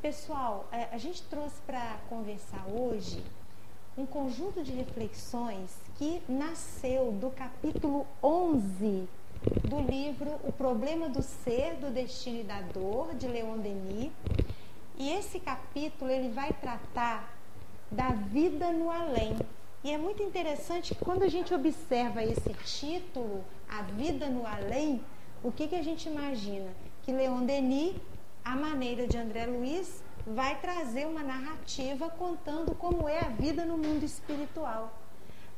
pessoal, a, a gente trouxe para conversar hoje um conjunto de reflexões que nasceu do capítulo 11 do livro O Problema do Ser, do Destino e da Dor, de Leon Denis. E esse capítulo ele vai tratar da vida no além. E é muito interessante que quando a gente observa esse título, A Vida no Além, o que, que a gente imagina? Que Leon Denis, a maneira de André Luiz, vai trazer uma narrativa contando como é a vida no mundo espiritual.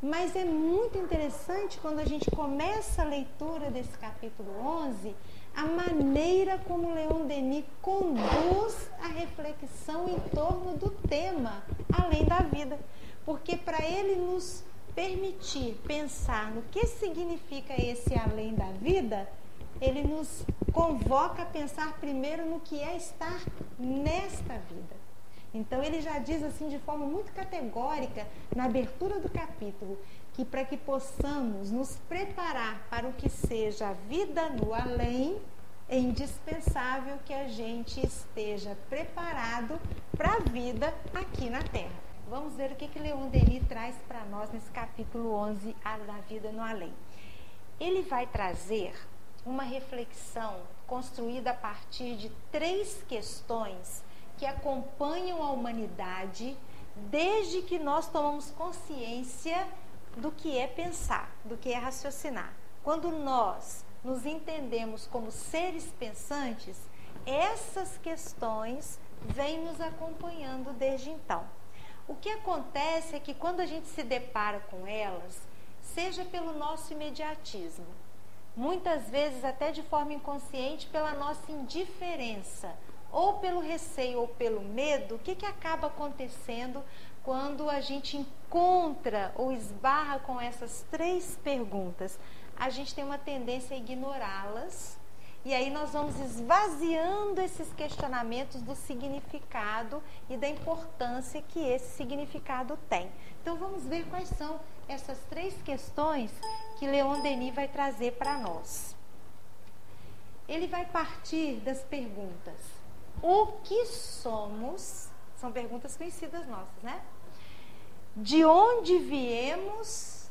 Mas é muito interessante quando a gente começa a leitura desse capítulo 11, a maneira como Leon Denis conduz a reflexão em torno do tema, além da vida. Porque para ele nos permitir pensar no que significa esse além da vida, ele nos convoca a pensar primeiro no que é estar nesta vida. Então ele já diz assim de forma muito categórica na abertura do capítulo que para que possamos nos preparar para o que seja a vida no além, é indispensável que a gente esteja preparado para a vida aqui na Terra. Vamos ver o que, que Leon Denis traz para nós nesse capítulo 11, a da vida no além. Ele vai trazer uma reflexão construída a partir de três questões que acompanham a humanidade desde que nós tomamos consciência do que é pensar, do que é raciocinar. Quando nós nos entendemos como seres pensantes, essas questões vêm nos acompanhando desde então. O que acontece é que quando a gente se depara com elas, seja pelo nosso imediatismo, muitas vezes até de forma inconsciente pela nossa indiferença, ou pelo receio ou pelo medo, o que, que acaba acontecendo quando a gente encontra ou esbarra com essas três perguntas? A gente tem uma tendência a ignorá-las. E aí nós vamos esvaziando esses questionamentos do significado e da importância que esse significado tem. Então vamos ver quais são essas três questões que Leon Denis vai trazer para nós. Ele vai partir das perguntas: o que somos? São perguntas conhecidas nossas, né? De onde viemos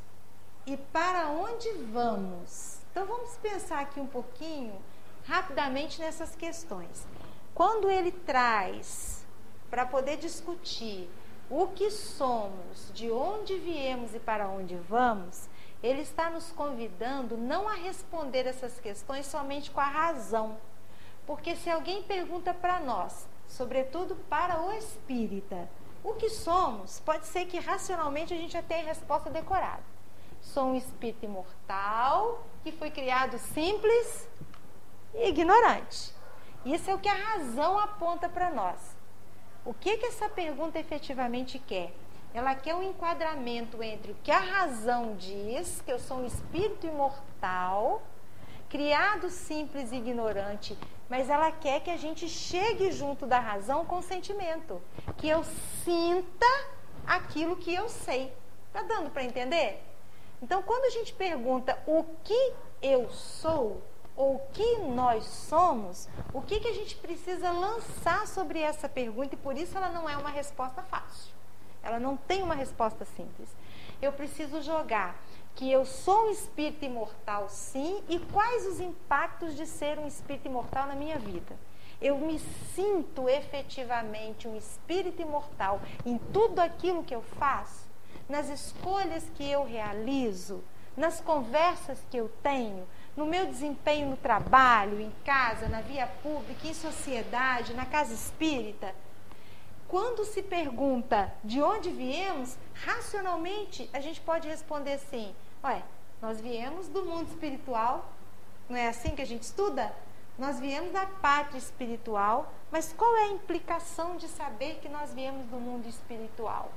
e para onde vamos? Então vamos pensar aqui um pouquinho, rapidamente, nessas questões. Quando ele traz para poder discutir o que somos, de onde viemos e para onde vamos, ele está nos convidando não a responder essas questões somente com a razão porque se alguém pergunta para nós, sobretudo para o espírita, o que somos, pode ser que racionalmente a gente já tenha a resposta decorada. Sou um espírito imortal que foi criado simples e ignorante. Isso é o que a razão aponta para nós. O que, que essa pergunta efetivamente quer? Ela quer um enquadramento entre o que a razão diz, que eu sou um espírito imortal, criado simples e ignorante, mas ela quer que a gente chegue junto da razão com sentimento, que eu sinta aquilo que eu sei. Tá dando para entender? Então, quando a gente pergunta o que eu sou ou que nós somos, o que, que a gente precisa lançar sobre essa pergunta e por isso ela não é uma resposta fácil. Ela não tem uma resposta simples. Eu preciso jogar que eu sou um espírito imortal, sim, e quais os impactos de ser um espírito imortal na minha vida. Eu me sinto efetivamente um espírito imortal em tudo aquilo que eu faço, nas escolhas que eu realizo, nas conversas que eu tenho, no meu desempenho no trabalho, em casa, na via pública, em sociedade, na casa espírita. Quando se pergunta de onde viemos, racionalmente a gente pode responder assim: Ué, nós viemos do mundo espiritual, não é assim que a gente estuda? Nós viemos da pátria espiritual, mas qual é a implicação de saber que nós viemos do mundo espiritual?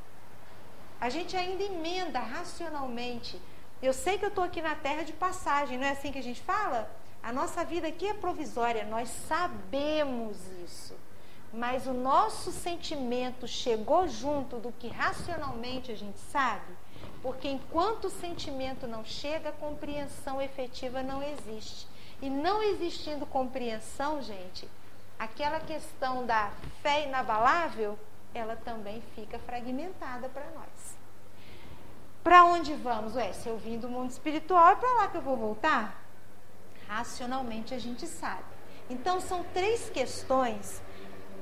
A gente ainda emenda racionalmente. Eu sei que eu estou aqui na terra de passagem, não é assim que a gente fala? A nossa vida aqui é provisória, nós sabemos isso. Mas o nosso sentimento chegou junto do que racionalmente a gente sabe? Porque enquanto o sentimento não chega, a compreensão efetiva não existe. E não existindo compreensão, gente, aquela questão da fé inabalável, ela também fica fragmentada para nós. Para onde vamos? Ué, se eu vim do mundo espiritual, é para lá que eu vou voltar? Racionalmente a gente sabe. Então são três questões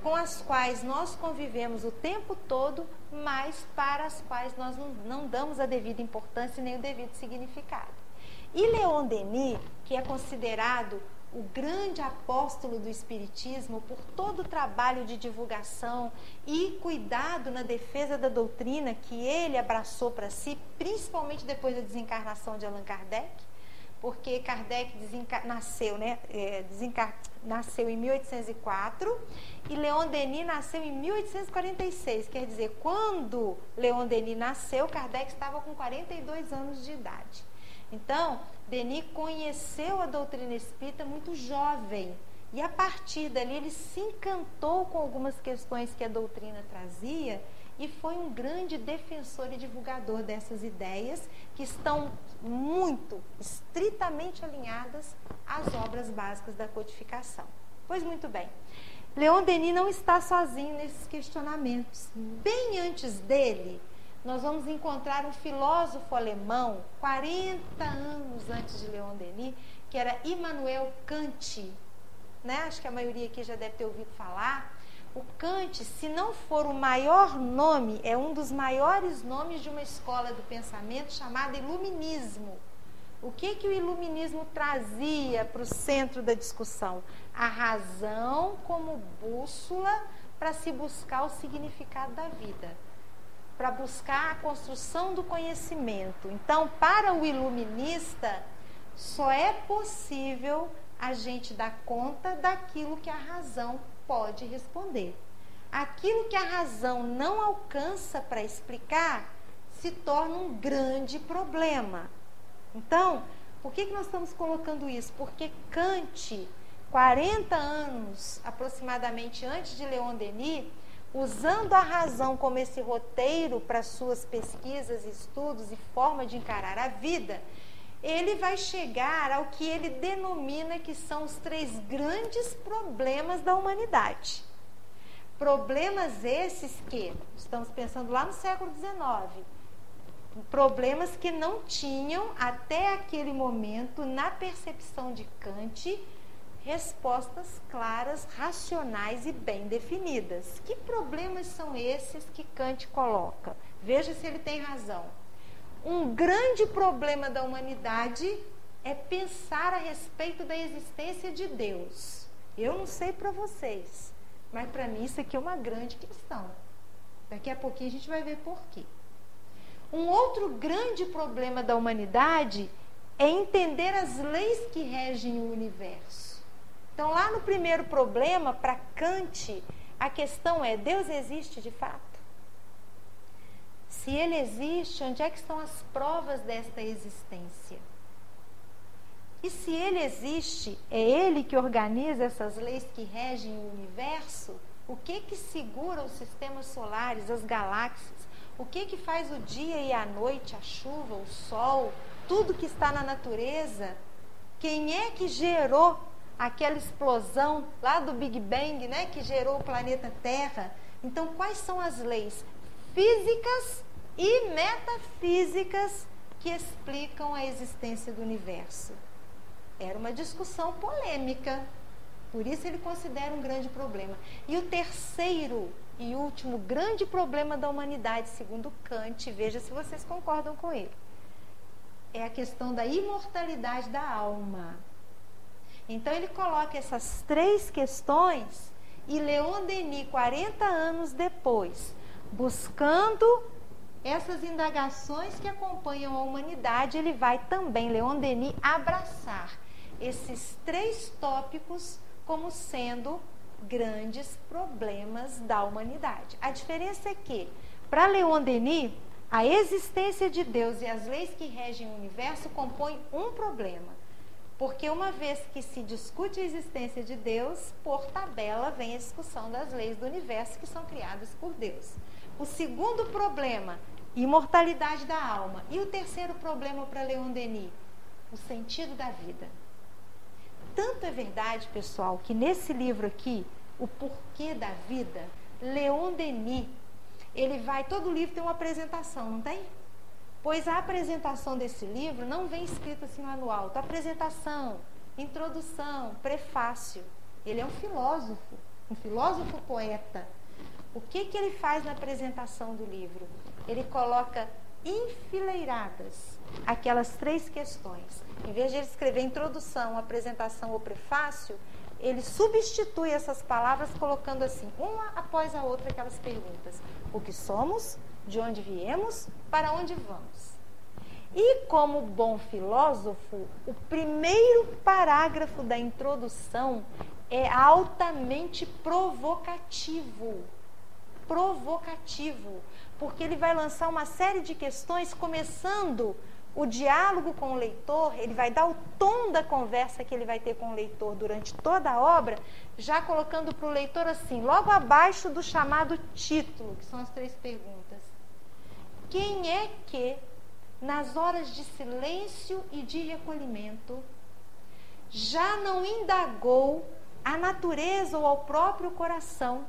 com as quais nós convivemos o tempo todo, mas para as quais nós não, não damos a devida importância nem o devido significado. E Leon Denis, que é considerado o grande apóstolo do Espiritismo por todo o trabalho de divulgação e cuidado na defesa da doutrina que ele abraçou para si, principalmente depois da desencarnação de Allan Kardec, porque Kardec nasceu, né, é, nasceu em 1804 e Leon Denis nasceu em 1846. Quer dizer, quando Leon Denis nasceu, Kardec estava com 42 anos de idade. Então, Denis conheceu a doutrina espírita muito jovem. E a partir dali ele se encantou com algumas questões que a doutrina trazia e foi um grande defensor e divulgador dessas ideias que estão muito, estritamente alinhadas às obras básicas da codificação. Pois muito bem. Leon Denis não está sozinho nesses questionamentos. Bem antes dele, nós vamos encontrar um filósofo alemão, 40 anos antes de Leon Denis, que era Immanuel Kant. Né? Acho que a maioria aqui já deve ter ouvido falar. O Kant, se não for o maior nome, é um dos maiores nomes de uma escola do pensamento chamada Iluminismo. O que, que o iluminismo trazia para o centro da discussão? A razão como bússola para se buscar o significado da vida para buscar a construção do conhecimento. Então, para o iluminista, só é possível a gente dar conta daquilo que a razão pode responder. Aquilo que a razão não alcança para explicar se torna um grande problema. Então, por que, que nós estamos colocando isso? Porque Kant, 40 anos aproximadamente antes de Leon Denis, usando a razão como esse roteiro para suas pesquisas, estudos e forma de encarar a vida, ele vai chegar ao que ele denomina que são os três grandes problemas da humanidade. Problemas esses que, estamos pensando lá no século XIX, problemas que não tinham até aquele momento, na percepção de Kant, respostas claras, racionais e bem definidas. Que problemas são esses que Kant coloca? Veja se ele tem razão. Um grande problema da humanidade é pensar a respeito da existência de Deus. Eu não sei para vocês, mas para mim isso aqui é uma grande questão. Daqui a pouquinho a gente vai ver por quê. Um outro grande problema da humanidade é entender as leis que regem o universo. Então, lá no primeiro problema, para Kant, a questão é: Deus existe de fato? Se ele existe, onde é que estão as provas desta existência? E se ele existe, é ele que organiza essas leis que regem o universo? O que que segura os sistemas solares, as galáxias? O que que faz o dia e a noite, a chuva, o sol, tudo que está na natureza? Quem é que gerou aquela explosão lá do Big Bang, né, que gerou o planeta Terra. Então, quais são as leis físicas e metafísicas que explicam a existência do universo? Era uma discussão polêmica. Por isso ele considera um grande problema. E o terceiro e último grande problema da humanidade, segundo Kant, veja se vocês concordam com ele, é a questão da imortalidade da alma. Então ele coloca essas três questões e Leon Denis, 40 anos depois, buscando essas indagações que acompanham a humanidade, ele vai também, Leon Denis, abraçar esses três tópicos como sendo grandes problemas da humanidade. A diferença é que, para Leon Denis, a existência de Deus e as leis que regem o universo compõem um problema. Porque uma vez que se discute a existência de Deus, por tabela vem a discussão das leis do universo que são criadas por Deus. O segundo problema, imortalidade da alma. E o terceiro problema para Leon Denis, o sentido da vida. Tanto é verdade, pessoal, que nesse livro aqui, o porquê da vida, Leon Denis, ele vai, todo livro tem uma apresentação, não tem? Pois a apresentação desse livro não vem escrito assim lá no alto. Apresentação, introdução, prefácio. Ele é um filósofo, um filósofo poeta. O que, que ele faz na apresentação do livro? Ele coloca enfileiradas aquelas três questões. Em vez de ele escrever introdução, apresentação ou prefácio, ele substitui essas palavras colocando assim, uma após a outra, aquelas perguntas: o que somos, de onde viemos, para onde vamos. E como bom filósofo, o primeiro parágrafo da introdução é altamente provocativo. Provocativo, porque ele vai lançar uma série de questões, começando o diálogo com o leitor, ele vai dar o tom da conversa que ele vai ter com o leitor durante toda a obra, já colocando para o leitor assim, logo abaixo do chamado título, que são as três perguntas. Quem é que, nas horas de silêncio e de recolhimento, já não indagou a natureza ou ao próprio coração,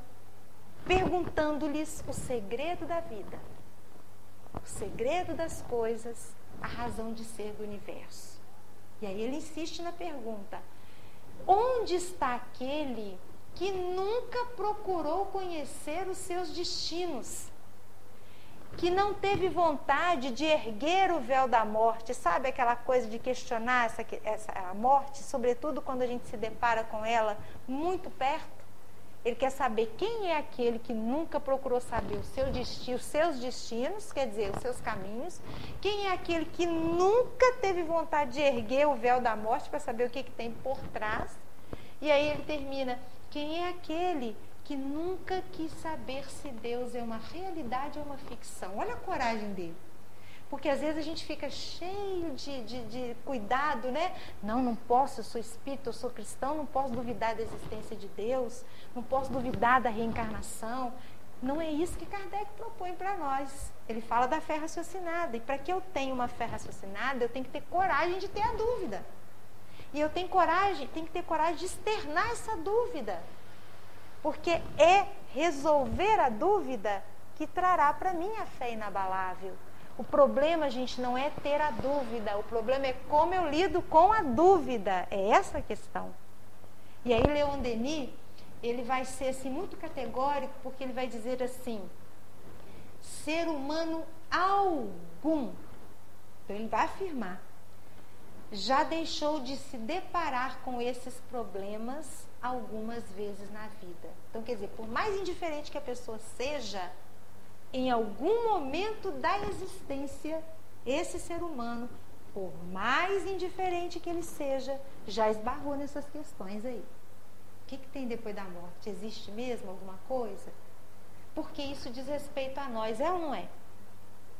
perguntando-lhes o segredo da vida, o segredo das coisas a razão de ser do universo. E aí ele insiste na pergunta: onde está aquele que nunca procurou conhecer os seus destinos? Que não teve vontade de erguer o véu da morte, sabe aquela coisa de questionar essa, essa, a morte, sobretudo quando a gente se depara com ela muito perto? Ele quer saber quem é aquele que nunca procurou saber o seu destino, os seus destinos, quer dizer, os seus caminhos. Quem é aquele que nunca teve vontade de erguer o véu da morte para saber o que, que tem por trás. E aí ele termina: quem é aquele que nunca quis saber se Deus é uma realidade ou uma ficção? Olha a coragem dele. Porque às vezes a gente fica cheio de, de, de, cuidado, né? Não, não posso, eu sou espírita, eu sou cristão, não posso duvidar da existência de Deus, não posso duvidar da reencarnação. Não é isso que Kardec propõe para nós. Ele fala da fé raciocinada. E para que eu tenha uma fé raciocinada, eu tenho que ter coragem de ter a dúvida. E eu tenho coragem, tenho que ter coragem de externar essa dúvida. Porque é resolver a dúvida que trará para mim a fé inabalável. O problema, gente, não é ter a dúvida, o problema é como eu lido com a dúvida. É essa a questão. E aí, Leon Denis, ele vai ser assim, muito categórico, porque ele vai dizer assim: ser humano algum, então ele vai afirmar, já deixou de se deparar com esses problemas algumas vezes na vida. Então, quer dizer, por mais indiferente que a pessoa seja, em algum momento da existência, esse ser humano, por mais indiferente que ele seja, já esbarrou nessas questões aí. O que, que tem depois da morte? Existe mesmo alguma coisa? Porque isso diz respeito a nós, é ou não é?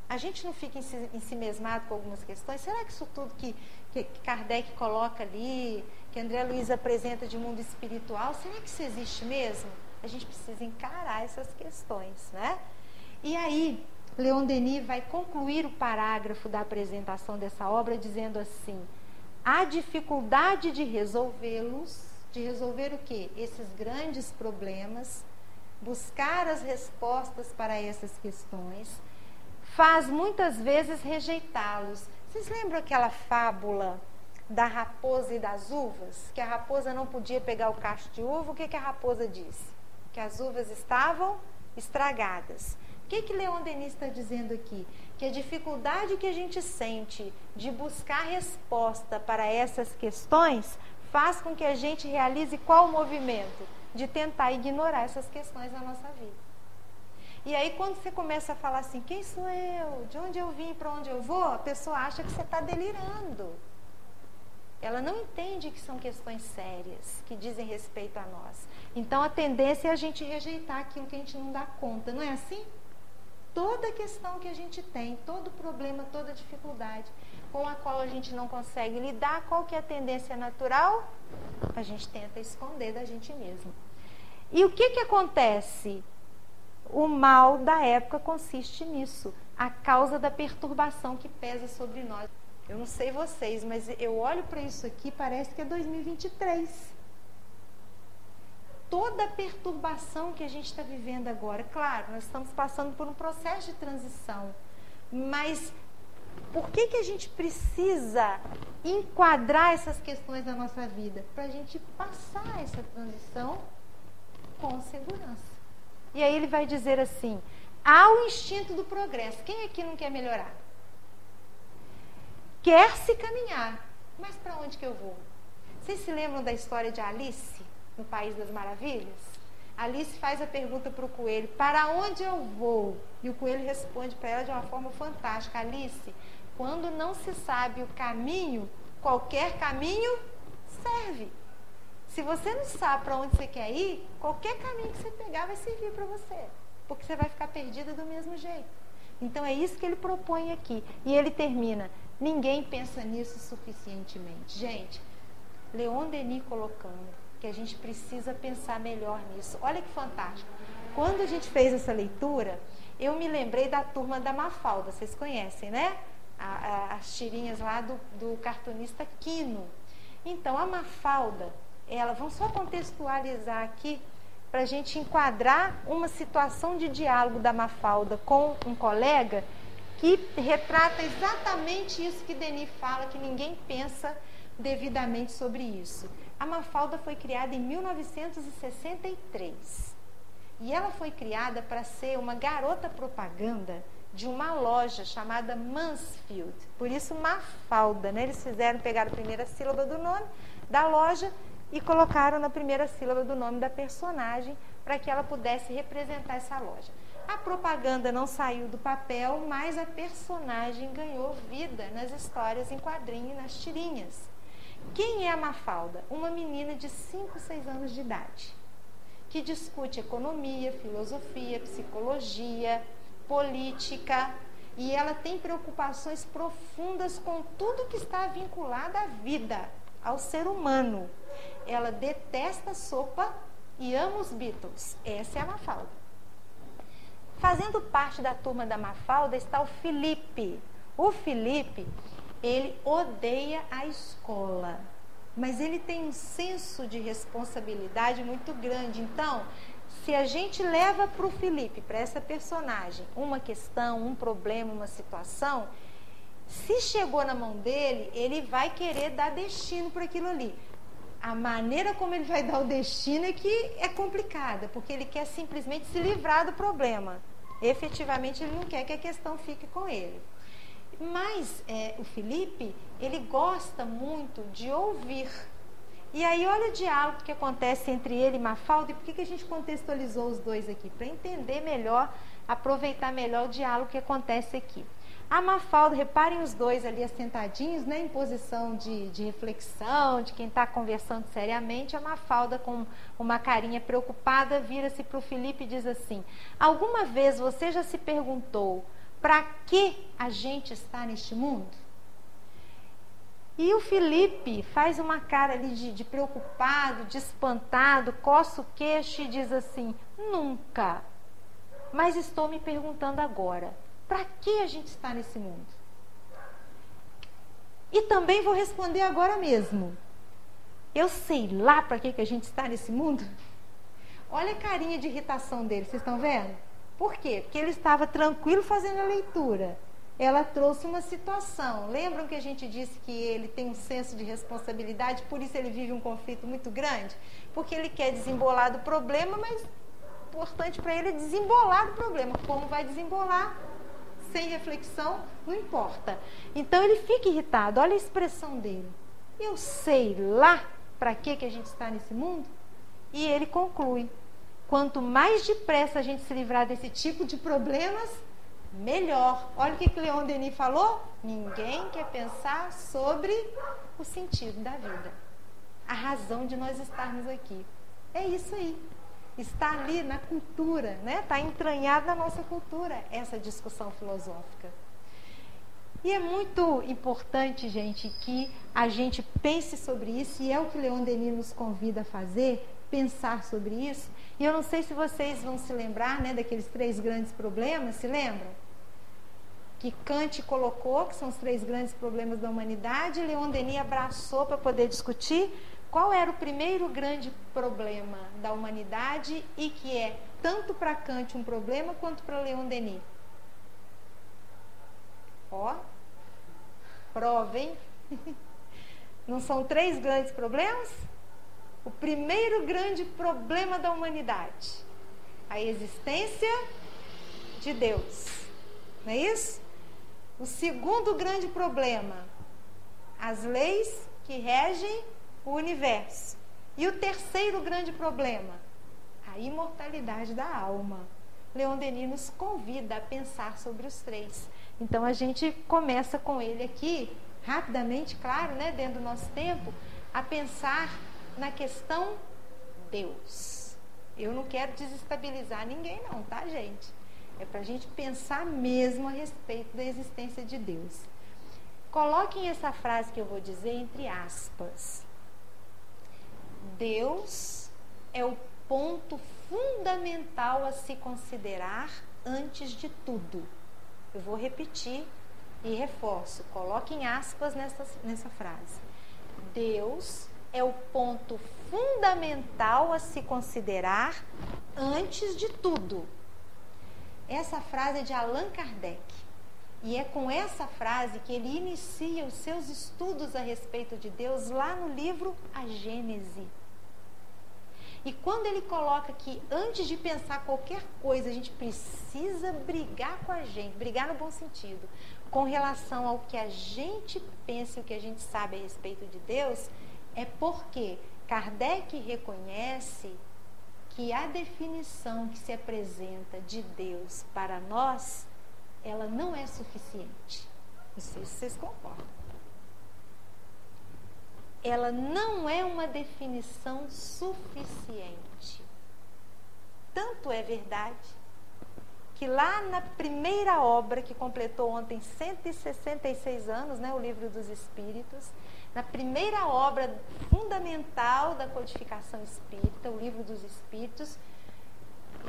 A gente não fica ensimesmado com algumas questões? Será que isso tudo que, que Kardec coloca ali, que André Luiz apresenta de mundo espiritual, será que isso existe mesmo? A gente precisa encarar essas questões, né? E aí, Leon Denis vai concluir o parágrafo da apresentação dessa obra dizendo assim: a dificuldade de resolvê-los, de resolver o quê? Esses grandes problemas, buscar as respostas para essas questões, faz muitas vezes rejeitá-los. Vocês lembram aquela fábula da raposa e das uvas? Que a raposa não podia pegar o cacho de uva, o que, que a raposa disse? Que as uvas estavam estragadas. O que, que Leon Denis está dizendo aqui? Que a dificuldade que a gente sente de buscar resposta para essas questões faz com que a gente realize qual movimento? De tentar ignorar essas questões na nossa vida. E aí, quando você começa a falar assim, quem sou eu? De onde eu vim? Para onde eu vou? A pessoa acha que você está delirando. Ela não entende que são questões sérias, que dizem respeito a nós. Então, a tendência é a gente rejeitar aquilo que a gente não dá conta. Não é assim? toda questão que a gente tem, todo problema, toda dificuldade com a qual a gente não consegue lidar, qual que é a tendência natural? A gente tenta esconder da gente mesmo. E o que, que acontece? O mal da época consiste nisso, a causa da perturbação que pesa sobre nós. Eu não sei vocês, mas eu olho para isso aqui, parece que é 2023 toda a perturbação que a gente está vivendo agora. Claro, nós estamos passando por um processo de transição, mas por que, que a gente precisa enquadrar essas questões na nossa vida? Para a gente passar essa transição com segurança. E aí ele vai dizer assim: há o instinto do progresso. Quem aqui não quer melhorar? Quer se caminhar, mas para onde que eu vou? Vocês se lembram da história de Alice no País das Maravilhas? Alice faz a pergunta para o coelho: para onde eu vou? E o coelho responde para ela de uma forma fantástica: Alice, quando não se sabe o caminho, qualquer caminho serve. Se você não sabe para onde você quer ir, qualquer caminho que você pegar vai servir para você, porque você vai ficar perdida do mesmo jeito. Então é isso que ele propõe aqui. E ele termina: ninguém pensa nisso suficientemente. Gente, Leon Denis colocando que a gente precisa pensar melhor nisso. Olha que fantástico. Quando a gente fez essa leitura, eu me lembrei da turma da Mafalda, vocês conhecem, né? A, a, as tirinhas lá do, do cartunista Quino. Então, a Mafalda, ela, vamos só contextualizar aqui para a gente enquadrar uma situação de diálogo da Mafalda com um colega que retrata exatamente isso que Denis fala, que ninguém pensa devidamente sobre isso. A Mafalda foi criada em 1963 e ela foi criada para ser uma garota propaganda de uma loja chamada Mansfield. Por isso Mafalda, né? Eles fizeram pegar a primeira sílaba do nome da loja e colocaram na primeira sílaba do nome da personagem para que ela pudesse representar essa loja. A propaganda não saiu do papel, mas a personagem ganhou vida nas histórias em quadrinho e nas tirinhas. Quem é a Mafalda? Uma menina de 5, 6 anos de idade, que discute economia, filosofia, psicologia, política, e ela tem preocupações profundas com tudo que está vinculado à vida, ao ser humano. Ela detesta sopa e ama os Beatles. Essa é a Mafalda. Fazendo parte da turma da Mafalda está o Felipe. O Felipe, ele odeia a escola, mas ele tem um senso de responsabilidade muito grande. Então, se a gente leva para o Felipe, para essa personagem, uma questão, um problema, uma situação, se chegou na mão dele, ele vai querer dar destino para aquilo ali a maneira como ele vai dar o destino é que é complicada, porque ele quer simplesmente se livrar do problema. Efetivamente, ele não quer que a questão fique com ele. Mas é, o Felipe, ele gosta muito de ouvir. E aí, olha o diálogo que acontece entre ele e Mafalda, e por que, que a gente contextualizou os dois aqui? Para entender melhor, aproveitar melhor o diálogo que acontece aqui. A Mafalda, reparem os dois ali assentadinhos, né, em posição de, de reflexão, de quem está conversando seriamente. A Mafalda, com uma carinha preocupada, vira-se para o Felipe e diz assim: Alguma vez você já se perguntou para que a gente está neste mundo? E o Felipe faz uma cara ali de, de preocupado, de espantado, coça o queixo e diz assim: Nunca. Mas estou me perguntando agora para que a gente está nesse mundo? E também vou responder agora mesmo. Eu sei lá para que, que a gente está nesse mundo? Olha a carinha de irritação dele, vocês estão vendo? Por quê? Porque ele estava tranquilo fazendo a leitura. Ela trouxe uma situação. Lembram que a gente disse que ele tem um senso de responsabilidade, por isso ele vive um conflito muito grande? Porque ele quer desembolar do problema, mas importante para ele é desembolar do problema. Como vai desembolar? Sem reflexão, não importa. Então ele fica irritado, olha a expressão dele. Eu sei lá para que, que a gente está nesse mundo? E ele conclui: quanto mais depressa a gente se livrar desse tipo de problemas, melhor. Olha o que, que Leon Denis falou: ninguém quer pensar sobre o sentido da vida, a razão de nós estarmos aqui. É isso aí está ali na cultura, né? Está entranhado na nossa cultura essa discussão filosófica. E é muito importante, gente, que a gente pense sobre isso, e é o que Leon Denis nos convida a fazer, pensar sobre isso. E eu não sei se vocês vão se lembrar, né, daqueles três grandes problemas, se lembram? Que Kant colocou, que são os três grandes problemas da humanidade, Leon Denis abraçou para poder discutir qual era o primeiro grande problema da humanidade e que é tanto para Kant um problema quanto para Leon Denis? Ó, provem. Não são três grandes problemas? O primeiro grande problema da humanidade, a existência de Deus. Não é isso? O segundo grande problema, as leis que regem o universo. E o terceiro grande problema, a imortalidade da alma. Leon Denis nos convida a pensar sobre os três. Então a gente começa com ele aqui, rapidamente, claro, né, dentro do nosso tempo, a pensar na questão Deus. Eu não quero desestabilizar ninguém, não, tá, gente? É para a gente pensar mesmo a respeito da existência de Deus. Coloquem essa frase que eu vou dizer entre aspas. Deus é o ponto fundamental a se considerar antes de tudo. Eu vou repetir e reforço. Coloquem aspas nessa, nessa frase. Deus é o ponto fundamental a se considerar antes de tudo. Essa frase é de Allan Kardec. E é com essa frase que ele inicia os seus estudos a respeito de Deus lá no livro A Gênese. E quando ele coloca que antes de pensar qualquer coisa, a gente precisa brigar com a gente, brigar no bom sentido, com relação ao que a gente pensa e o que a gente sabe a respeito de Deus, é porque Kardec reconhece que a definição que se apresenta de Deus para nós ela não é suficiente. Não sei se vocês concordam. Ela não é uma definição suficiente. Tanto é verdade que lá na primeira obra que completou ontem 166 anos, né, o Livro dos Espíritos, na primeira obra fundamental da codificação espírita, o Livro dos Espíritos,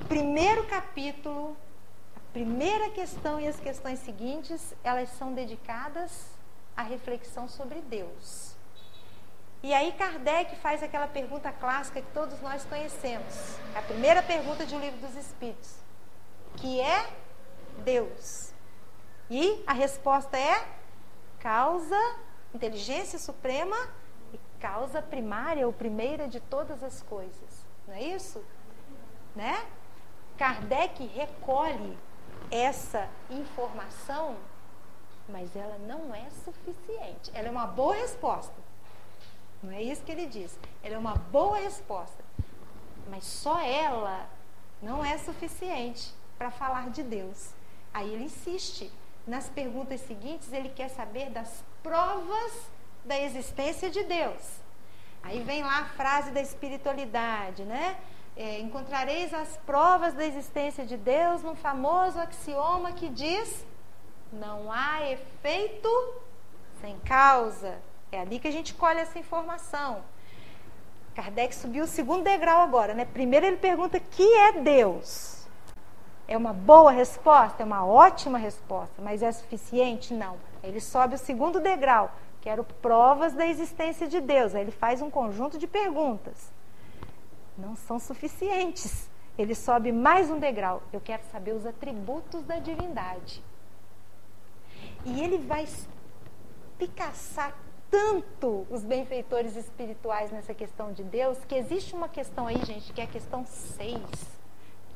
primeiro capítulo primeira questão e as questões seguintes, elas são dedicadas à reflexão sobre Deus. E aí Kardec faz aquela pergunta clássica que todos nós conhecemos. A primeira pergunta de O Livro dos Espíritos. Que é Deus? E a resposta é causa, inteligência suprema e causa primária ou primeira de todas as coisas. Não é isso? Né? Kardec recolhe essa informação, mas ela não é suficiente. Ela é uma boa resposta. Não é isso que ele diz. Ela é uma boa resposta. Mas só ela não é suficiente para falar de Deus. Aí ele insiste. Nas perguntas seguintes, ele quer saber das provas da existência de Deus. Aí vem lá a frase da espiritualidade, né? É, encontrareis as provas da existência de Deus no famoso axioma que diz: não há efeito sem causa. É ali que a gente colhe essa informação. Kardec subiu o segundo degrau agora, né? Primeiro ele pergunta: que é Deus? É uma boa resposta, é uma ótima resposta, mas é suficiente? Não. Ele sobe o segundo degrau, quero provas da existência de Deus. Aí ele faz um conjunto de perguntas não são suficientes. Ele sobe mais um degrau. Eu quero saber os atributos da divindade. E ele vai picaçar tanto os benfeitores espirituais nessa questão de Deus, que existe uma questão aí, gente, que é a questão 6,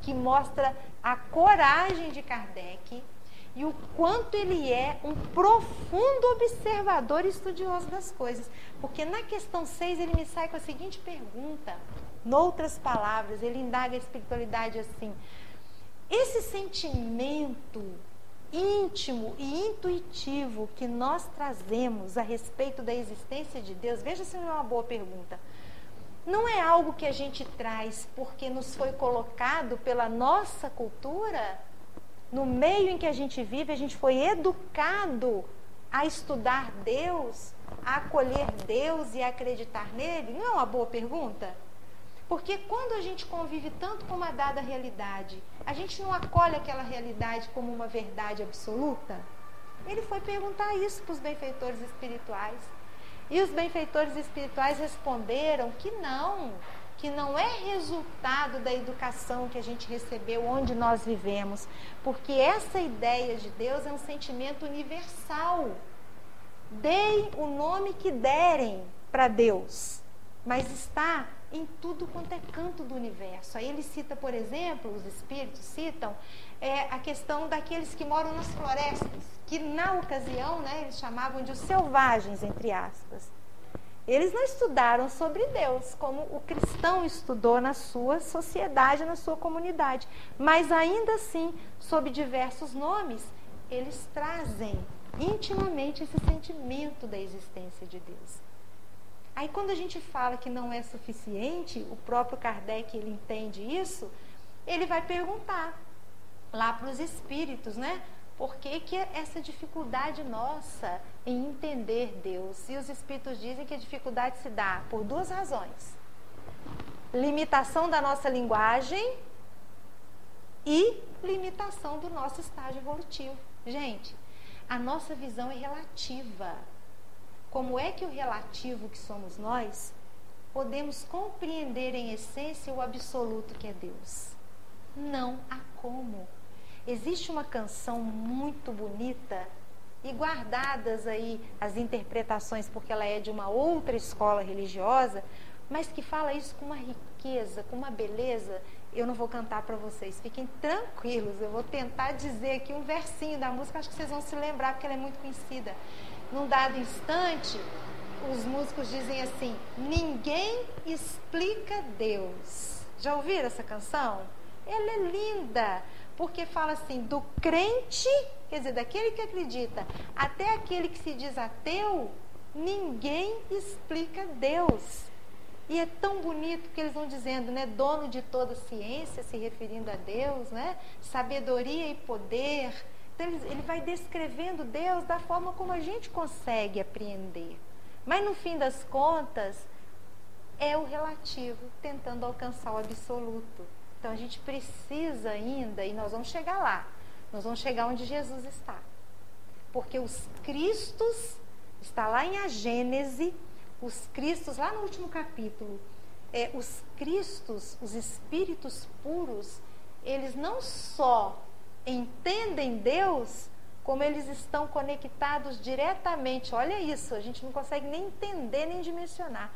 que mostra a coragem de Kardec e o quanto ele é um profundo observador e estudioso das coisas. Porque na questão 6 ele me sai com a seguinte pergunta: Noutras palavras, ele indaga a espiritualidade assim: esse sentimento íntimo e intuitivo que nós trazemos a respeito da existência de Deus, veja se não é uma boa pergunta. Não é algo que a gente traz porque nos foi colocado pela nossa cultura, no meio em que a gente vive, a gente foi educado a estudar Deus, a acolher Deus e a acreditar nele? Não é uma boa pergunta? Porque quando a gente convive tanto com uma dada realidade, a gente não acolhe aquela realidade como uma verdade absoluta? Ele foi perguntar isso para os benfeitores espirituais. E os benfeitores espirituais responderam que não, que não é resultado da educação que a gente recebeu onde nós vivemos, porque essa ideia de Deus é um sentimento universal. Deem o nome que derem para Deus, mas está em tudo quanto é canto do universo. Aí ele cita, por exemplo, os espíritos citam é, a questão daqueles que moram nas florestas, que na ocasião né, eles chamavam de os selvagens, entre aspas. Eles não estudaram sobre Deus como o cristão estudou na sua sociedade, na sua comunidade. Mas ainda assim, sob diversos nomes, eles trazem intimamente esse sentimento da existência de Deus. Aí quando a gente fala que não é suficiente, o próprio Kardec ele entende isso, ele vai perguntar lá para os espíritos, né? Por que, que essa dificuldade nossa em entender Deus? E os espíritos dizem que a dificuldade se dá por duas razões: limitação da nossa linguagem e limitação do nosso estágio evolutivo. Gente, a nossa visão é relativa. Como é que o relativo que somos nós podemos compreender em essência o absoluto que é Deus? Não há como. Existe uma canção muito bonita e guardadas aí as interpretações, porque ela é de uma outra escola religiosa, mas que fala isso com uma riqueza, com uma beleza. Eu não vou cantar para vocês, fiquem tranquilos. Eu vou tentar dizer aqui um versinho da música, acho que vocês vão se lembrar, porque ela é muito conhecida. Num dado instante, os músicos dizem assim: Ninguém explica Deus. Já ouviram essa canção? Ela é linda porque fala assim, do crente, quer dizer, daquele que acredita, até aquele que se diz ateu, ninguém explica Deus. E é tão bonito que eles vão dizendo, né? Dono de toda ciência, se referindo a Deus, né? Sabedoria e poder. Então ele, vai descrevendo Deus da forma como a gente consegue apreender. Mas no fim das contas, é o relativo, tentando alcançar o absoluto. Então a gente precisa ainda, e nós vamos chegar lá, nós vamos chegar onde Jesus está. Porque os Cristos, está lá em a Gênese, os Cristos, lá no último capítulo, é, os Cristos, os Espíritos puros, eles não só entendem Deus, como eles estão conectados diretamente. Olha isso, a gente não consegue nem entender nem dimensionar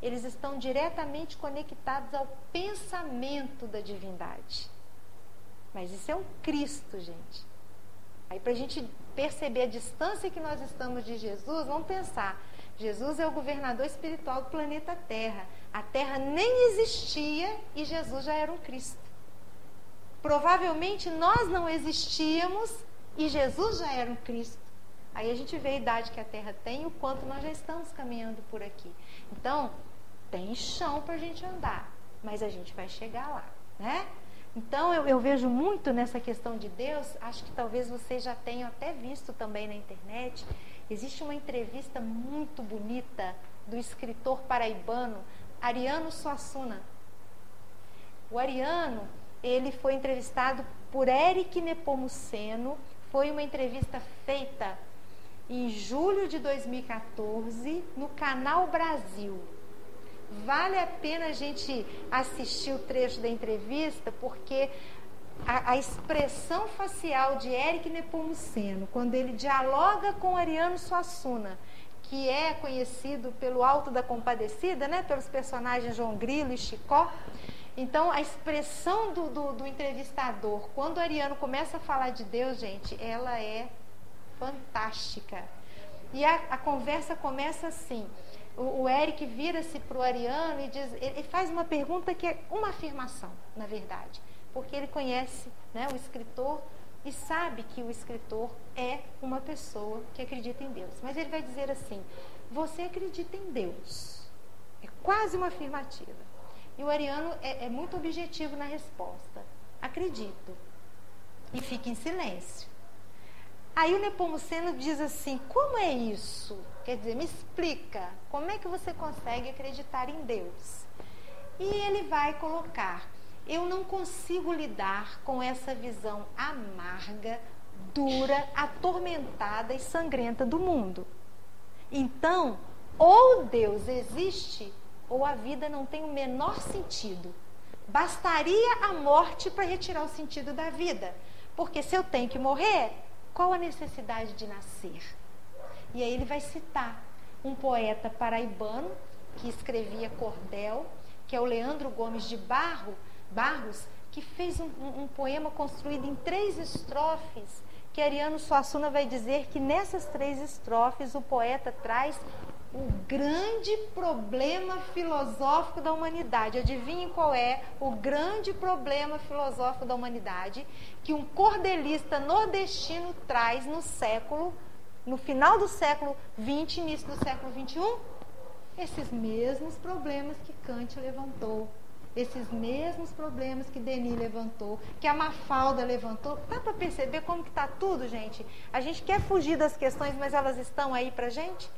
eles estão diretamente conectados ao pensamento da divindade. Mas isso é um Cristo, gente. Aí, para a gente perceber a distância que nós estamos de Jesus, vamos pensar: Jesus é o governador espiritual do planeta Terra. A Terra nem existia e Jesus já era um Cristo. Provavelmente nós não existíamos e Jesus já era um Cristo. Aí a gente vê a idade que a Terra tem e o quanto nós já estamos caminhando por aqui. Então, tem chão para a gente andar, mas a gente vai chegar lá, né? Então eu, eu, vejo muito nessa questão de Deus, acho que talvez vocês já tenham até visto também na internet. Existe uma entrevista muito bonita do escritor paraibano Ariano Suassuna. O Ariano, ele foi entrevistado por Eric Nepomuceno, foi uma entrevista feita em julho de 2014 no Canal Brasil. Vale a pena a gente assistir o trecho da entrevista, porque a, a expressão facial de Eric Nepomuceno, quando ele dialoga com Ariano Suassuna, que é conhecido pelo Alto da Compadecida, né, pelos personagens João Grilo e Chicó. Então, a expressão do, do, do entrevistador, quando Ariano começa a falar de Deus, gente, ela é fantástica. E a, a conversa começa assim o, o Eric vira-se para o Ariano e diz, ele faz uma pergunta que é uma afirmação, na verdade, porque ele conhece né, o escritor e sabe que o escritor é uma pessoa que acredita em Deus. Mas ele vai dizer assim: você acredita em Deus? É quase uma afirmativa. E o Ariano é, é muito objetivo na resposta: acredito. E fica em silêncio. Aí o Nepomuceno diz assim: como é isso? Quer dizer, me explica, como é que você consegue acreditar em Deus? E ele vai colocar: eu não consigo lidar com essa visão amarga, dura, atormentada e sangrenta do mundo. Então, ou Deus existe, ou a vida não tem o menor sentido. Bastaria a morte para retirar o sentido da vida. Porque se eu tenho que morrer, qual a necessidade de nascer? E aí ele vai citar um poeta paraibano que escrevia cordel, que é o Leandro Gomes de Barro, Barros, que fez um, um, poema construído em três estrofes, que Ariano Suassuna vai dizer que nessas três estrofes o poeta traz o grande problema filosófico da humanidade. Adivinhe qual é o grande problema filosófico da humanidade que um cordelista nordestino traz no século, no final do século XX, início do século XXI? Esses mesmos problemas que Kant levantou esses mesmos problemas que Denis levantou, que a Mafalda levantou. Dá para perceber como que está tudo, gente? A gente quer fugir das questões, mas elas estão aí para gente?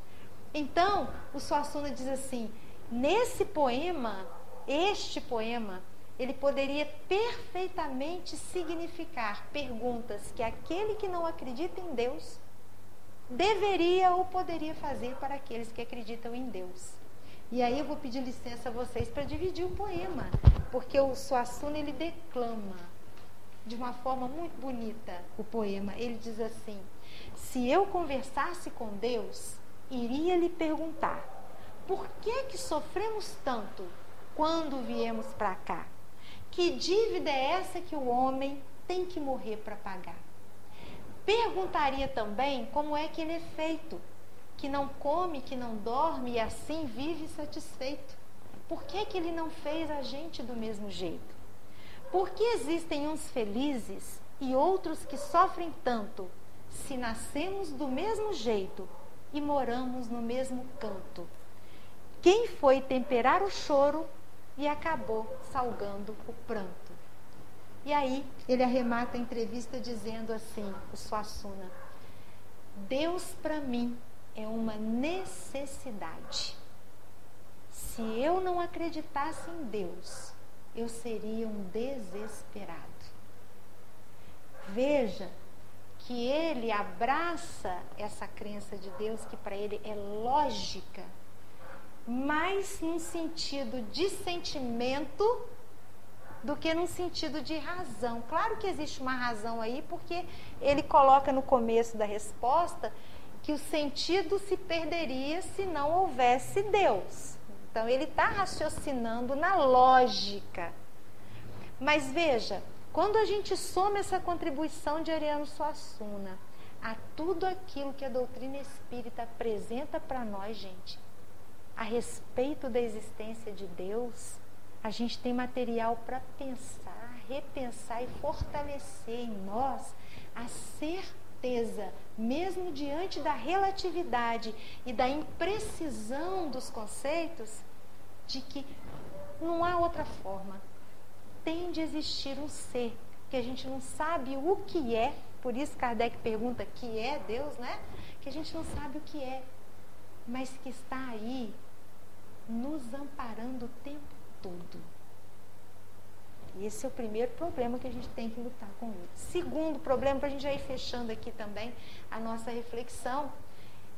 Então, o Suassuna diz assim, nesse poema, este poema, ele poderia perfeitamente significar perguntas que aquele que não acredita em Deus deveria ou poderia fazer para aqueles que acreditam em Deus. E aí eu vou pedir licença a vocês para dividir o poema, porque o Suassuna ele declama de uma forma muito bonita o poema. Ele diz assim: Se eu conversasse com Deus, iria lhe perguntar: Por que que sofremos tanto quando viemos para cá? Que dívida é essa que o homem tem que morrer para pagar? Perguntaria também como é que ele é feito que não come, que não dorme e assim vive satisfeito? Por que, que ele não fez a gente do mesmo jeito? Por que existem uns felizes e outros que sofrem tanto se nascemos do mesmo jeito e moramos no mesmo canto? Quem foi temperar o choro e acabou salgando o pranto? E aí ele arremata a entrevista dizendo assim, o Suassuna, Deus para mim é uma necessidade. Se eu não acreditasse em Deus, eu seria um desesperado. Veja que ele abraça essa crença de Deus que para ele é lógica, mais num sentido de sentimento do que num sentido de razão. Claro que existe uma razão aí, porque ele coloca no começo da resposta que o sentido se perderia se não houvesse Deus. Então ele está raciocinando na lógica. Mas veja, quando a gente soma essa contribuição de Ariano Suassuna a tudo aquilo que a doutrina espírita apresenta para nós, gente, a respeito da existência de Deus, a gente tem material para pensar, repensar e fortalecer em nós a certeza mesmo diante da relatividade e da imprecisão dos conceitos, de que não há outra forma. Tem de existir um ser que a gente não sabe o que é, por isso Kardec pergunta que é Deus, né? Que a gente não sabe o que é, mas que está aí nos amparando o tempo todo. Esse é o primeiro problema que a gente tem que lutar com ele. Segundo problema, para a gente já ir fechando aqui também a nossa reflexão,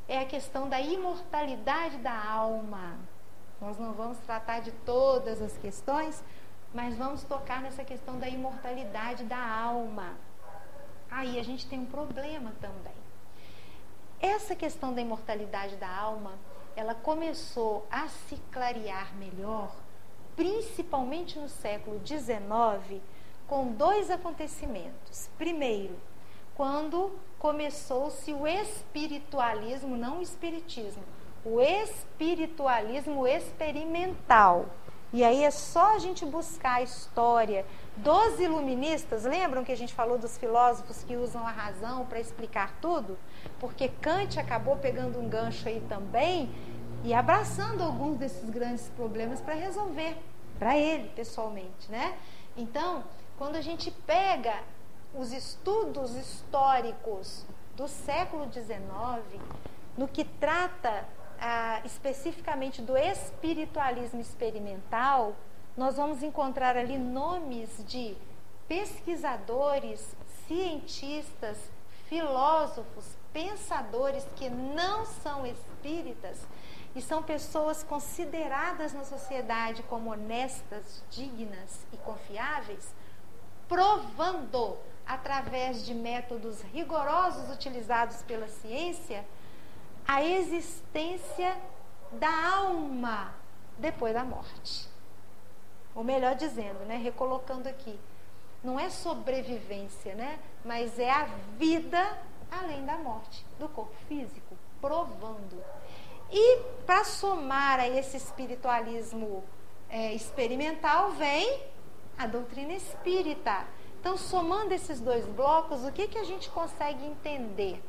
é a questão da imortalidade da alma. Nós não vamos tratar de todas as questões, mas vamos tocar nessa questão da imortalidade da alma. Aí a gente tem um problema também. Essa questão da imortalidade da alma, ela começou a se clarear melhor principalmente no século XIX, com dois acontecimentos. Primeiro, quando começou-se o espiritualismo, não o espiritismo, o espiritualismo experimental. E aí é só a gente buscar a história dos iluministas. Lembram que a gente falou dos filósofos que usam a razão para explicar tudo? Porque Kant acabou pegando um gancho aí também e abraçando alguns desses grandes problemas para resolver para ele pessoalmente, né? Então, quando a gente pega os estudos históricos do século XIX, no que trata ah, especificamente do espiritualismo experimental, nós vamos encontrar ali nomes de pesquisadores, cientistas, filósofos, pensadores que não são espíritas e são pessoas consideradas na sociedade como honestas, dignas e confiáveis, provando através de métodos rigorosos utilizados pela ciência a existência da alma depois da morte. Ou melhor dizendo, né, recolocando aqui, não é sobrevivência, né, mas é a vida além da morte do corpo físico, provando. E para somar a esse espiritualismo é, experimental vem a doutrina espírita. Então, somando esses dois blocos, o que, que a gente consegue entender?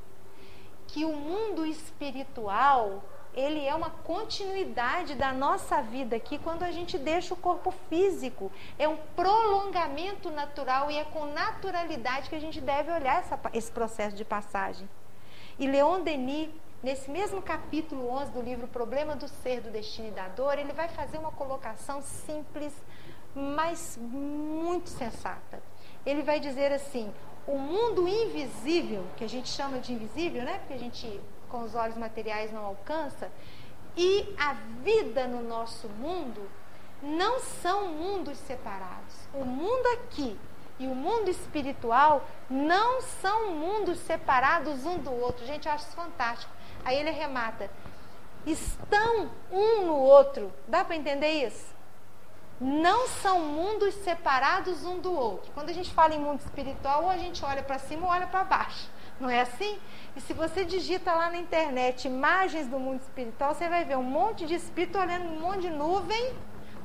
Que o mundo espiritual ele é uma continuidade da nossa vida aqui quando a gente deixa o corpo físico. É um prolongamento natural e é com naturalidade que a gente deve olhar essa, esse processo de passagem. E Leon Denis, nesse mesmo capítulo 11 do livro Problema do Ser, do Destino e da Dor, ele vai fazer uma colocação simples, mas muito sensata. Ele vai dizer assim: o mundo invisível, que a gente chama de invisível, né? Porque a gente com os olhos materiais não alcança, e a vida no nosso mundo não são mundos separados. O mundo aqui e o mundo espiritual não são mundos separados um do outro. Gente, eu acho isso fantástico. Aí ele remata: estão um no outro. Dá para entender isso? Não são mundos separados um do outro. Quando a gente fala em mundo espiritual, ou a gente olha para cima ou olha para baixo. Não é assim? E se você digita lá na internet imagens do mundo espiritual, você vai ver um monte de espírito olhando um monte de nuvem,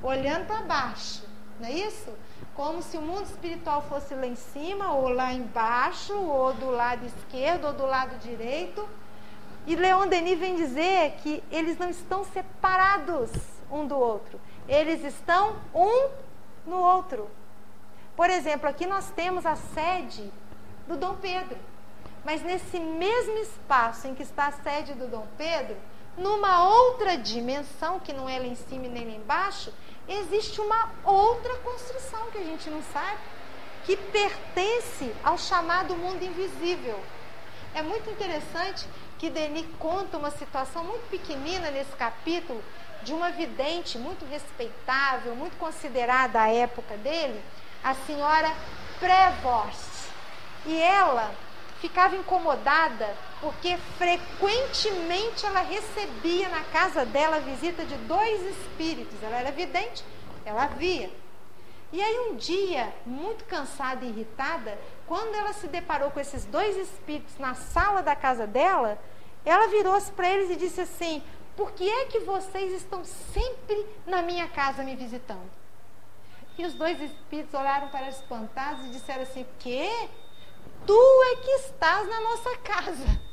olhando para baixo. Não é isso? Como se o mundo espiritual fosse lá em cima, ou lá embaixo, ou do lado esquerdo, ou do lado direito. E Leon Denis vem dizer que eles não estão separados um do outro. Eles estão um no outro. Por exemplo, aqui nós temos a sede do Dom Pedro. Mas nesse mesmo espaço em que está a sede do Dom Pedro, numa outra dimensão, que não é lá em cima nem lá embaixo, existe uma outra construção que a gente não sabe, que pertence ao chamado mundo invisível. É muito interessante que Denis conta uma situação muito pequenina nesse capítulo de uma vidente muito respeitável, muito considerada à época dele, a senhora Prevost. E ela ficava incomodada porque frequentemente ela recebia na casa dela a visita de dois espíritos. Ela era vidente, ela via. E aí um dia, muito cansada e irritada, quando ela se deparou com esses dois espíritos na sala da casa dela, ela virou-se para eles e disse assim: Por que é que vocês estão sempre na minha casa me visitando? E os dois espíritos olharam para ela espantados e disseram assim: Quê? tu é que estás na nossa casa.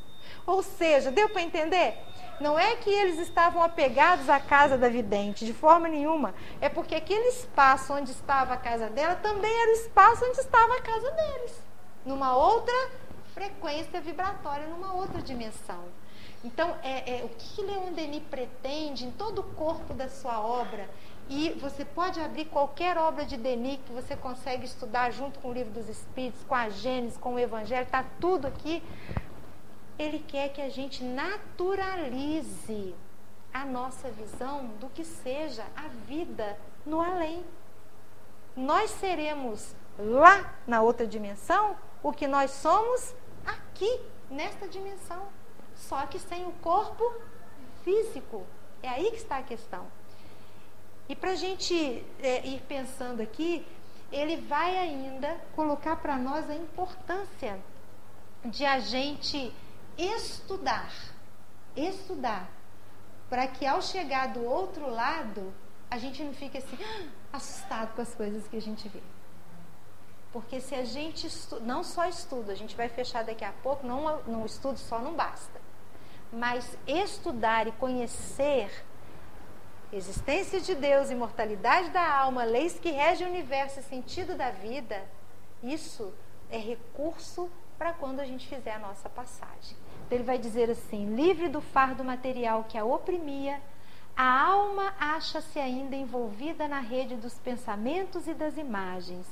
Ou seja, deu para entender? Não é que eles estavam apegados à casa da vidente, de forma nenhuma. É porque aquele espaço onde estava a casa dela também era o espaço onde estava a casa deles. Numa outra frequência vibratória, numa outra dimensão. Então, é, é o que Leon Denis pretende em todo o corpo da sua obra e você pode abrir qualquer obra de Denis que você consegue estudar junto com o livro dos Espíritos, com a Gênesis, com o Evangelho, está tudo aqui. Ele quer que a gente naturalize a nossa visão do que seja a vida no além. Nós seremos lá na outra dimensão o que nós somos aqui, nesta dimensão. Só que sem o corpo físico. É aí que está a questão. E para a gente é, ir pensando aqui, ele vai ainda colocar para nós a importância de a gente estudar, estudar, para que ao chegar do outro lado, a gente não fique assim, ah, assustado com as coisas que a gente vê. Porque se a gente estuda, não só estuda, a gente vai fechar daqui a pouco, não, não estudo só não basta. Mas estudar e conhecer existência de Deus, imortalidade da alma, leis que regem o universo e sentido da vida, isso é recurso para quando a gente fizer a nossa passagem. Ele vai dizer assim: livre do fardo material que a oprimia, a alma acha-se ainda envolvida na rede dos pensamentos e das imagens,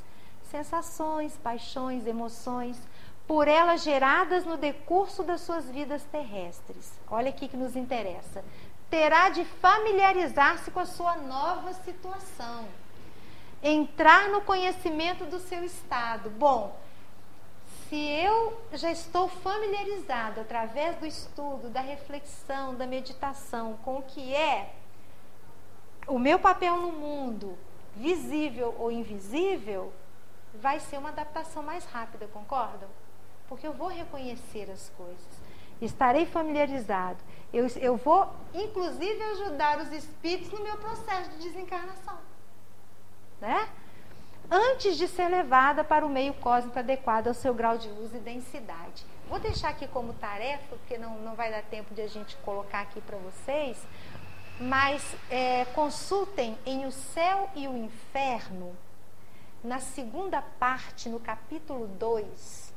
sensações, paixões, emoções, por ela geradas no decurso das suas vidas terrestres. Olha aqui que nos interessa terá de familiarizar-se com a sua nova situação, entrar no conhecimento do seu estado. Bom, se eu já estou familiarizado através do estudo, da reflexão, da meditação com o que é o meu papel no mundo, visível ou invisível, vai ser uma adaptação mais rápida, concordam? Porque eu vou reconhecer as coisas, estarei familiarizado. Eu, eu vou, inclusive, ajudar os espíritos no meu processo de desencarnação. Né? Antes de ser levada para o meio cósmico adequado ao seu grau de luz e densidade. Vou deixar aqui como tarefa, porque não, não vai dar tempo de a gente colocar aqui para vocês, mas é, consultem em O Céu e o Inferno, na segunda parte, no capítulo 2,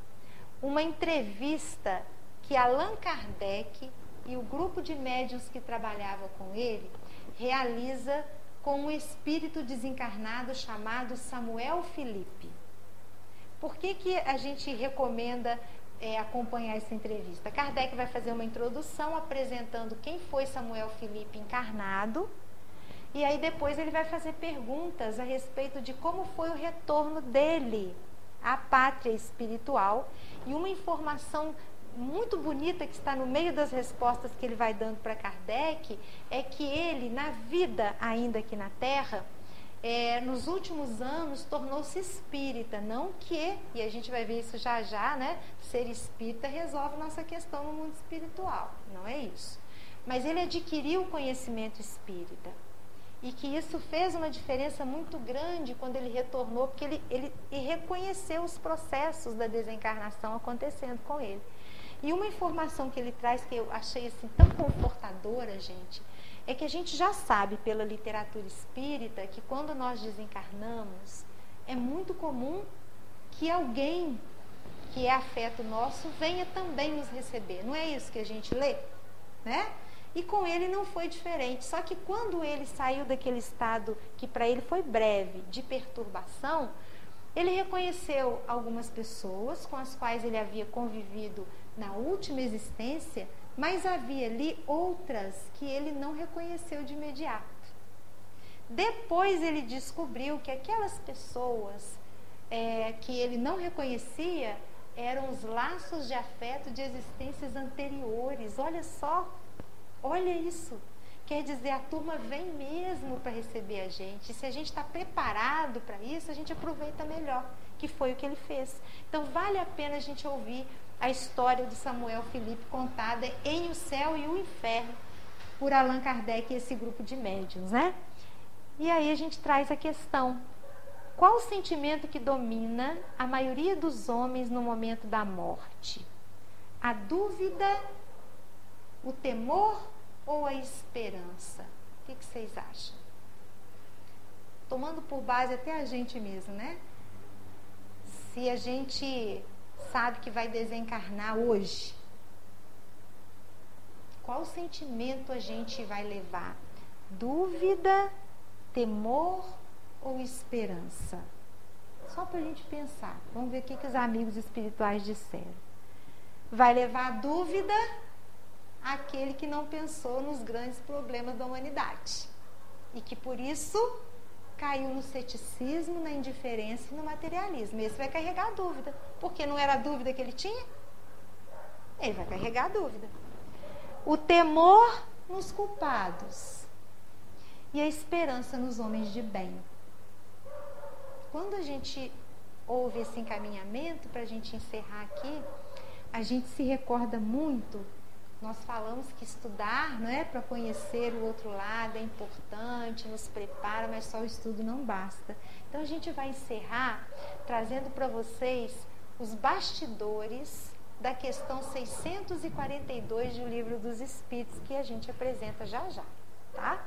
uma entrevista que Allan Kardec e o grupo de médios que trabalhava com ele realiza com um espírito desencarnado chamado Samuel Felipe. Por que, que a gente recomenda é, acompanhar essa entrevista? Kardec vai fazer uma introdução apresentando quem foi Samuel Felipe encarnado. E aí depois ele vai fazer perguntas a respeito de como foi o retorno dele à pátria espiritual e uma informação muito bonita que está no meio das respostas que ele vai dando para Kardec é que ele, na vida ainda aqui na Terra, é, nos últimos anos tornou-se espírita. Não que, e a gente vai ver isso já já, né? Ser espírita resolve nossa questão no mundo espiritual. Não é isso. Mas ele adquiriu o conhecimento espírita. E que isso fez uma diferença muito grande quando ele retornou, porque ele, ele, ele reconheceu os processos da desencarnação acontecendo com ele. E uma informação que ele traz que eu achei assim tão confortadora, gente, é que a gente já sabe pela literatura espírita que quando nós desencarnamos, é muito comum que alguém que é afeto nosso venha também nos receber. Não é isso que a gente lê, né? E com ele não foi diferente. Só que quando ele saiu daquele estado que para ele foi breve, de perturbação, ele reconheceu algumas pessoas com as quais ele havia convivido na última existência, mas havia ali outras que ele não reconheceu de imediato. Depois ele descobriu que aquelas pessoas é, que ele não reconhecia eram os laços de afeto de existências anteriores. Olha só, olha isso. Quer dizer, a turma vem mesmo para receber a gente. Se a gente está preparado para isso, a gente aproveita melhor, que foi o que ele fez. Então, vale a pena a gente ouvir a história de Samuel Felipe contada em O Céu e o Inferno por Allan Kardec e esse grupo de médiums, né? E aí a gente traz a questão: qual o sentimento que domina a maioria dos homens no momento da morte? A dúvida, o temor ou a esperança? O que, que vocês acham? Tomando por base até a gente mesmo, né? Se a gente sabe que vai desencarnar hoje, qual sentimento a gente vai levar? Dúvida, temor ou esperança? Só para a gente pensar. Vamos ver o que, que os amigos espirituais disseram. Vai levar a dúvida aquele que não pensou nos grandes problemas da humanidade e que por isso caiu no ceticismo, na indiferença e no materialismo. Esse vai carregar a dúvida, porque não era a dúvida que ele tinha? Ele vai carregar a dúvida. O temor nos culpados e a esperança nos homens de bem. Quando a gente ouve esse encaminhamento, para a gente encerrar aqui, a gente se recorda muito nós falamos que estudar, não é, para conhecer o outro lado é importante, nos prepara, mas só o estudo não basta. Então a gente vai encerrar trazendo para vocês os bastidores da questão 642 do Livro dos Espíritos que a gente apresenta já já, tá?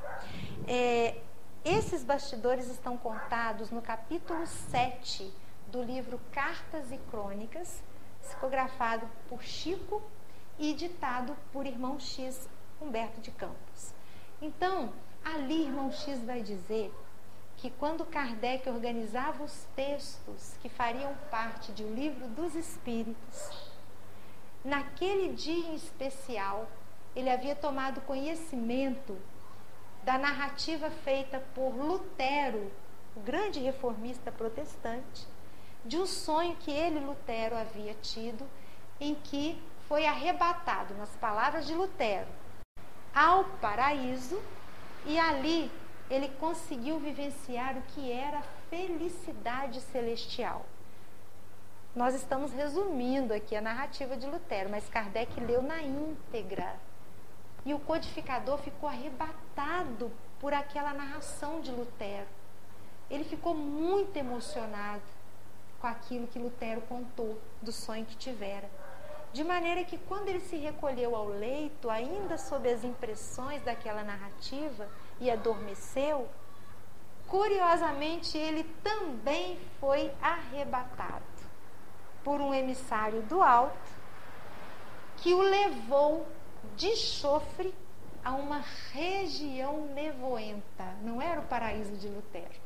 É, esses bastidores estão contados no capítulo 7 do livro Cartas e Crônicas, psicografado por Chico e ditado por irmão X, Humberto de Campos. Então, ali irmão X vai dizer que quando Kardec organizava os textos que fariam parte de O Livro dos Espíritos, naquele dia em especial, ele havia tomado conhecimento da narrativa feita por Lutero, o grande reformista protestante, de um sonho que ele, Lutero, havia tido, em que foi arrebatado, nas palavras de Lutero, ao paraíso e ali ele conseguiu vivenciar o que era felicidade celestial. Nós estamos resumindo aqui a narrativa de Lutero, mas Kardec leu na íntegra. E o codificador ficou arrebatado por aquela narração de Lutero. Ele ficou muito emocionado com aquilo que Lutero contou do sonho que tivera. De maneira que, quando ele se recolheu ao leito, ainda sob as impressões daquela narrativa, e adormeceu, curiosamente ele também foi arrebatado por um emissário do alto que o levou de chofre a uma região nevoenta. Não era o paraíso de Lutero.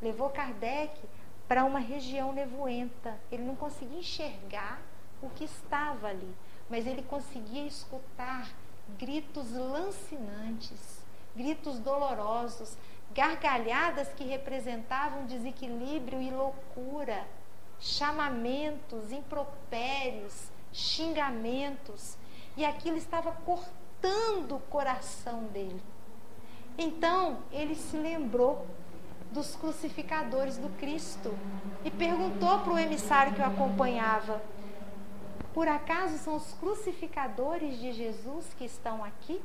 Levou Kardec para uma região nevoenta. Ele não conseguia enxergar o que estava ali, mas ele conseguia escutar gritos lancinantes, gritos dolorosos, gargalhadas que representavam desequilíbrio e loucura, chamamentos, impropérios, xingamentos, e aquilo estava cortando o coração dele. Então ele se lembrou dos crucificadores do Cristo e perguntou para o emissário que o acompanhava: Por acaso são os crucificadores de Jesus que estão aqui?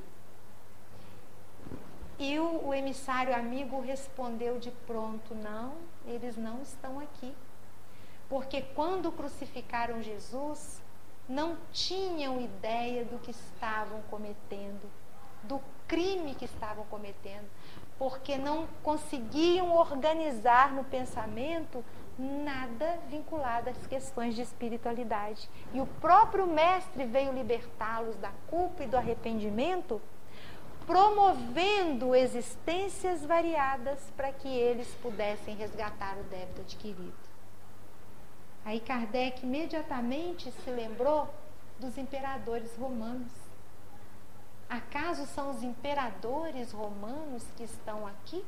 E o, o emissário amigo respondeu de pronto: Não, eles não estão aqui. Porque quando crucificaram Jesus, não tinham ideia do que estavam cometendo, do crime que estavam cometendo, porque não conseguiam organizar no pensamento nada vinculado às questões de espiritualidade. E o próprio Mestre veio libertá-los da culpa e do arrependimento promovendo existências variadas para que eles pudessem resgatar o débito adquirido. Aí Kardec imediatamente se lembrou dos imperadores romanos. Acaso são os imperadores romanos que estão aqui?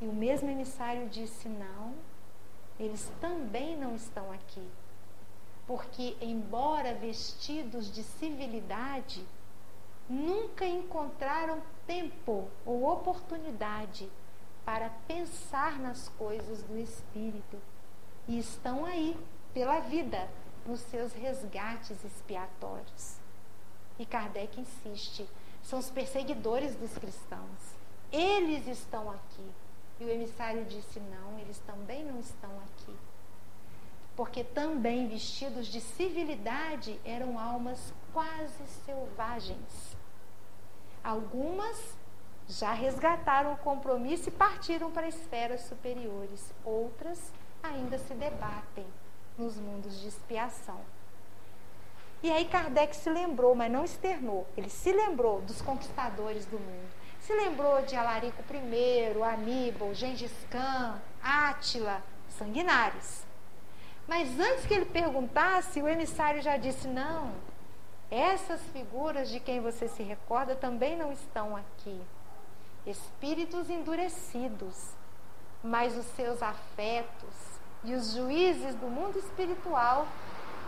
E o mesmo emissário disse: não, eles também não estão aqui. Porque, embora vestidos de civilidade, nunca encontraram tempo ou oportunidade para pensar nas coisas do Espírito e estão aí pela vida nos seus resgates expiatórios. E Kardec insiste: são os perseguidores dos cristãos. Eles estão aqui. E o emissário disse: não, eles também não estão aqui. Porque também vestidos de civilidade eram almas quase selvagens Algumas já resgataram o compromisso e partiram para esferas superiores. Outras ainda se debatem nos mundos de expiação. E aí Kardec se lembrou, mas não externou. Ele se lembrou dos conquistadores do mundo. Se lembrou de Alarico I, Aníbal, Gengis Khan, Átila, sanguinários. Mas antes que ele perguntasse, o emissário já disse: não, essas figuras de quem você se recorda também não estão aqui. Espíritos endurecidos, mas os seus afetos e os juízes do mundo espiritual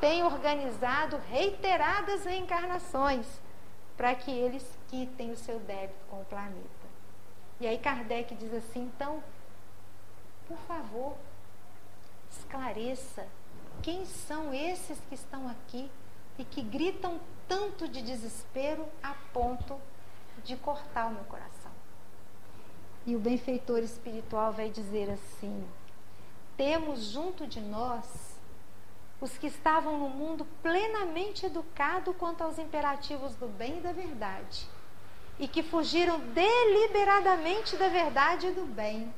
têm organizado reiteradas reencarnações para que eles quitem o seu débito com o planeta. E aí Kardec diz assim: então, por favor, esclareça quem são esses que estão aqui e que gritam tanto de desespero a ponto de cortar o meu coração. E o benfeitor espiritual vai dizer assim: temos junto de nós os que estavam no mundo plenamente educado quanto aos imperativos do bem e da verdade, e que fugiram deliberadamente da verdade e do bem,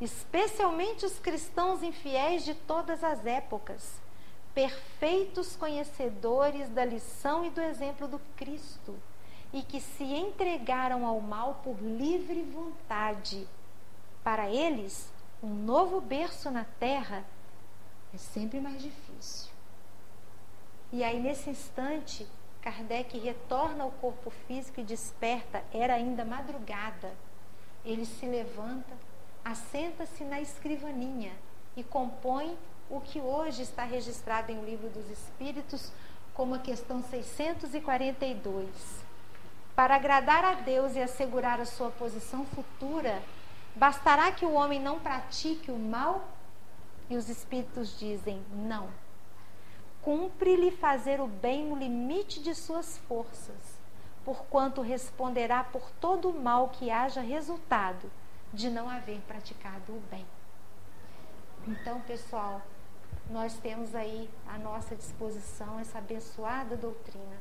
especialmente os cristãos infiéis de todas as épocas perfeitos conhecedores da lição e do exemplo do Cristo, e que se entregaram ao mal por livre vontade. Para eles, um novo berço na terra é sempre mais difícil. E aí, nesse instante, Kardec retorna ao corpo físico e desperta, era ainda madrugada. Ele se levanta, assenta-se na escrivaninha e compõe o que hoje está registrado em O Livro dos Espíritos como a questão 642. Para agradar a Deus e assegurar a sua posição futura, bastará que o homem não pratique o mal? E os espíritos dizem: não cumpre-lhe fazer o bem no limite de suas forças, porquanto responderá por todo o mal que haja resultado de não haver praticado o bem. Então, pessoal, nós temos aí à nossa disposição essa abençoada doutrina.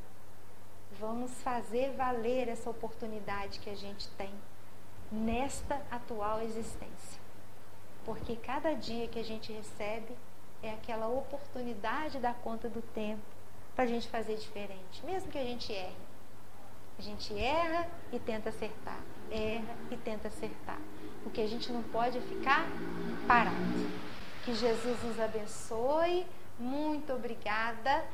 Vamos fazer valer essa oportunidade que a gente tem nesta atual existência. Porque cada dia que a gente recebe é aquela oportunidade da conta do tempo para a gente fazer diferente, mesmo que a gente erre. A gente erra e tenta acertar, erra e tenta acertar. O que a gente não pode é ficar parado. Que Jesus nos abençoe. Muito obrigada.